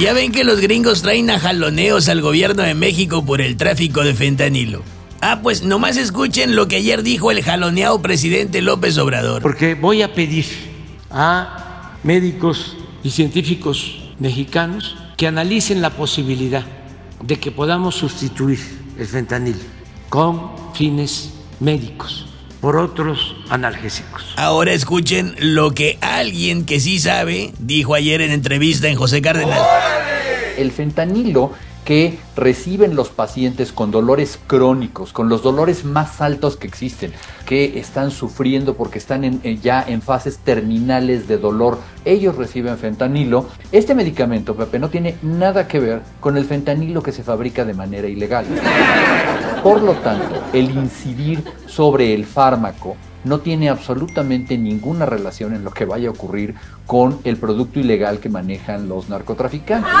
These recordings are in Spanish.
Ya ven que los gringos traen a jaloneos al gobierno de México por el tráfico de fentanilo. Ah, pues nomás escuchen lo que ayer dijo el jaloneado presidente López Obrador. Porque voy a pedir a médicos y científicos mexicanos que analicen la posibilidad de que podamos sustituir el fentanilo con fines médicos por otros analgésicos. Ahora escuchen lo que alguien que sí sabe dijo ayer en entrevista en José Cárdenas. El fentanilo que reciben los pacientes con dolores crónicos, con los dolores más altos que existen, que están sufriendo porque están en, eh, ya en fases terminales de dolor, ellos reciben fentanilo. Este medicamento, Pepe, no tiene nada que ver con el fentanilo que se fabrica de manera ilegal. Por lo tanto, el incidir sobre el fármaco no tiene absolutamente ninguna relación en lo que vaya a ocurrir con el producto ilegal que manejan los narcotraficantes.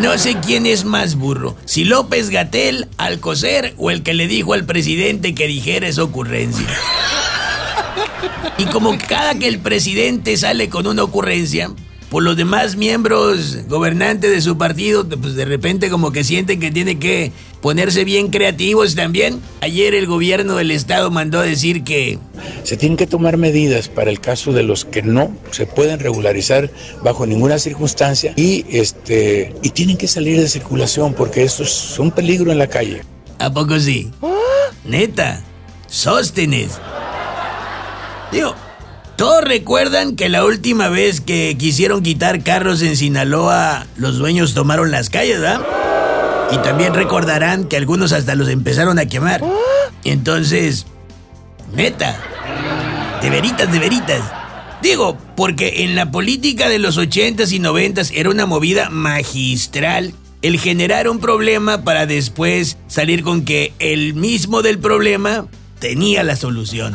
No sé quién es más burro, si López Gatel, Alcocer o el que le dijo al presidente que dijera esa ocurrencia. Y como cada que el presidente sale con una ocurrencia, por los demás miembros gobernantes de su partido, pues de repente como que sienten que tiene que ponerse bien creativos también. Ayer el gobierno del estado mandó a decir que... Se tienen que tomar medidas para el caso de los que no se pueden regularizar bajo ninguna circunstancia y, este, y tienen que salir de circulación porque esto es un peligro en la calle. ¿A poco sí? Neta, sóstenes. Digo, todos recuerdan que la última vez que quisieron quitar carros en Sinaloa, los dueños tomaron las calles, ¿verdad? Y también recordarán que algunos hasta los empezaron a quemar. Entonces, neta, de veritas, de veritas. Digo, porque en la política de los 80s y 90s era una movida magistral el generar un problema para después salir con que el mismo del problema tenía la solución.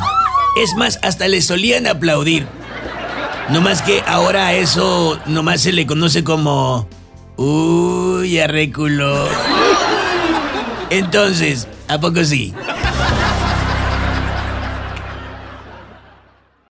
Es más, hasta le solían aplaudir. No más que ahora a eso nomás se le conoce como... Uy, arreculo. Entonces, ¿a poco sí?